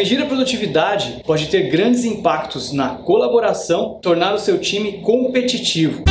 Pedir a produtividade pode ter grandes impactos na colaboração, tornar o seu time competitivo.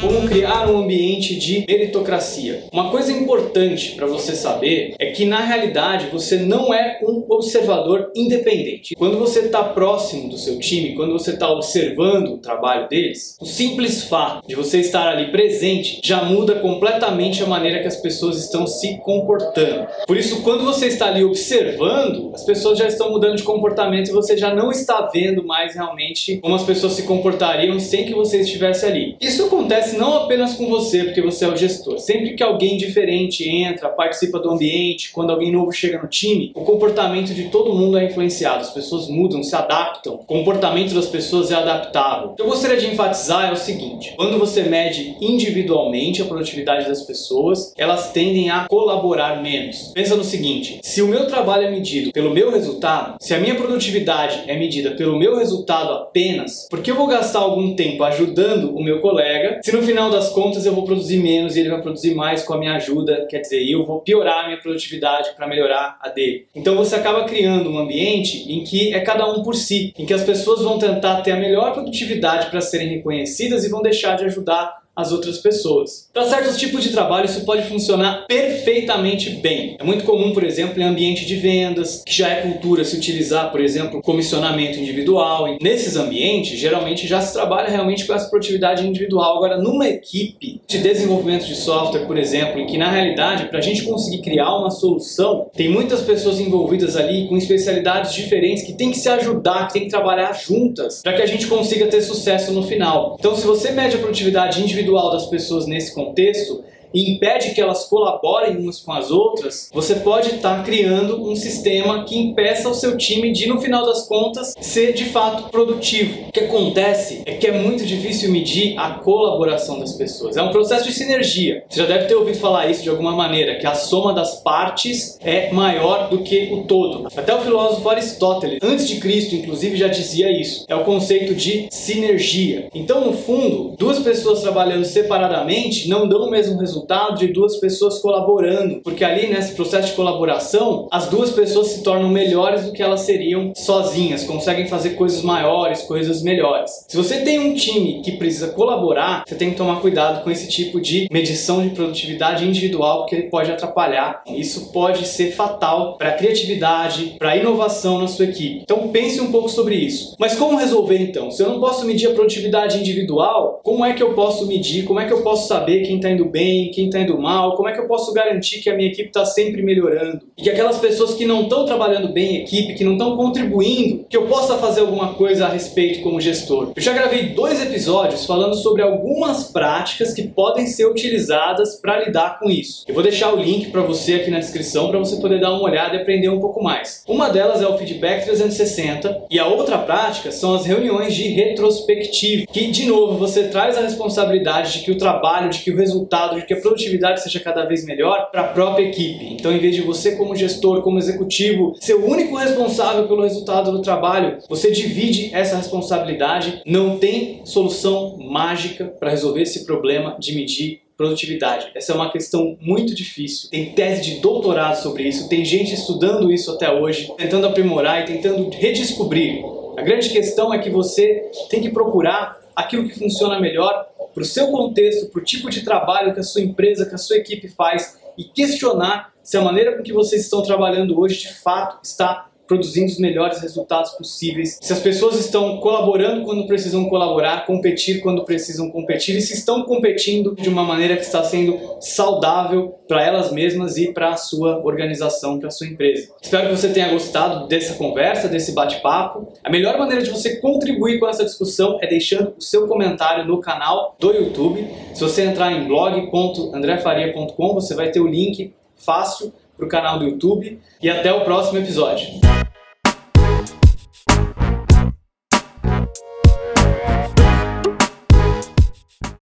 Como criar um ambiente de meritocracia? Uma coisa importante para você saber é que na realidade você não é um observador independente. Quando você está próximo do seu time, quando você está observando o trabalho deles, o simples fato de você estar ali presente já muda completamente a maneira que as pessoas estão se comportando. Por isso, quando você está ali observando, as pessoas já estão mudando de comportamento e você já não está vendo mais realmente como as pessoas se comportariam sem que você estivesse ali. Isso acontece acontece não apenas com você, porque você é o gestor. Sempre que alguém diferente entra, participa do ambiente, quando alguém novo chega no time, o comportamento de todo mundo é influenciado. As pessoas mudam, se adaptam. O comportamento das pessoas é adaptável. O que eu gostaria de enfatizar é o seguinte: quando você mede individualmente a produtividade das pessoas, elas tendem a colaborar menos. Pensa no seguinte: se o meu trabalho é medido pelo meu resultado, se a minha produtividade é medida pelo meu resultado apenas, porque eu vou gastar algum tempo ajudando o meu colega, se no no final das contas eu vou produzir menos e ele vai produzir mais com a minha ajuda, quer dizer, eu vou piorar a minha produtividade para melhorar a dele. Então você acaba criando um ambiente em que é cada um por si, em que as pessoas vão tentar ter a melhor produtividade para serem reconhecidas e vão deixar de ajudar as outras pessoas. Para certos tipos de trabalho, isso pode funcionar perfeitamente bem. É muito comum, por exemplo, em ambiente de vendas, que já é cultura se utilizar, por exemplo, comissionamento individual. E nesses ambientes, geralmente já se trabalha realmente com essa produtividade individual. Agora, numa equipe de desenvolvimento de software, por exemplo, em que na realidade, para a gente conseguir criar uma solução, tem muitas pessoas envolvidas ali com especialidades diferentes que tem que se ajudar, que tem que trabalhar juntas para que a gente consiga ter sucesso no final. Então, se você mede a produtividade individual individual das pessoas nesse contexto e impede que elas colaborem umas com as outras, você pode estar tá criando um sistema que impeça o seu time de, no final das contas, ser de fato produtivo. O que acontece é que é muito difícil medir a colaboração das pessoas. É um processo de sinergia. Você já deve ter ouvido falar isso de alguma maneira, que a soma das partes é maior do que o todo. Até o filósofo Aristóteles, antes de Cristo, inclusive, já dizia isso. É o conceito de sinergia. Então, no fundo, duas pessoas trabalhando separadamente não dão o mesmo resultado resultado de duas pessoas colaborando, porque ali nesse processo de colaboração, as duas pessoas se tornam melhores do que elas seriam sozinhas, conseguem fazer coisas maiores, coisas melhores. Se você tem um time que precisa colaborar, você tem que tomar cuidado com esse tipo de medição de produtividade individual, porque ele pode atrapalhar. Isso pode ser fatal para a criatividade, para a inovação na sua equipe. Então pense um pouco sobre isso. Mas como resolver então? Se eu não posso medir a produtividade individual, como é que eu posso medir? Como é que eu posso saber quem está indo bem, quem está indo mal, como é que eu posso garantir que a minha equipe está sempre melhorando e que aquelas pessoas que não estão trabalhando bem em equipe, que não estão contribuindo, que eu possa fazer alguma coisa a respeito como gestor. Eu já gravei dois episódios falando sobre algumas práticas que podem ser utilizadas para lidar com isso. Eu vou deixar o link para você aqui na descrição para você poder dar uma olhada e aprender um pouco mais. Uma delas é o feedback 360 e a outra prática são as reuniões de retrospectiva, que de novo você traz a responsabilidade de que o trabalho, de que o resultado, de que a produtividade seja cada vez melhor para a própria equipe. Então, em vez de você, como gestor, como executivo, ser o único responsável pelo resultado do trabalho, você divide essa responsabilidade. Não tem solução mágica para resolver esse problema de medir produtividade. Essa é uma questão muito difícil. Tem tese de doutorado sobre isso, tem gente estudando isso até hoje, tentando aprimorar e tentando redescobrir. A grande questão é que você tem que procurar aquilo que funciona melhor para o seu contexto, para o tipo de trabalho que a sua empresa, que a sua equipe faz e questionar se a maneira com que vocês estão trabalhando hoje de fato está produzindo os melhores resultados possíveis, se as pessoas estão colaborando quando precisam colaborar, competir quando precisam competir e se estão competindo de uma maneira que está sendo saudável para elas mesmas e para a sua organização, para a sua empresa. Espero que você tenha gostado dessa conversa, desse bate-papo. A melhor maneira de você contribuir com essa discussão é deixando o seu comentário no canal do YouTube. Se você entrar em blog.andrefaria.com, você vai ter o link fácil para o canal do YouTube. E até o próximo episódio.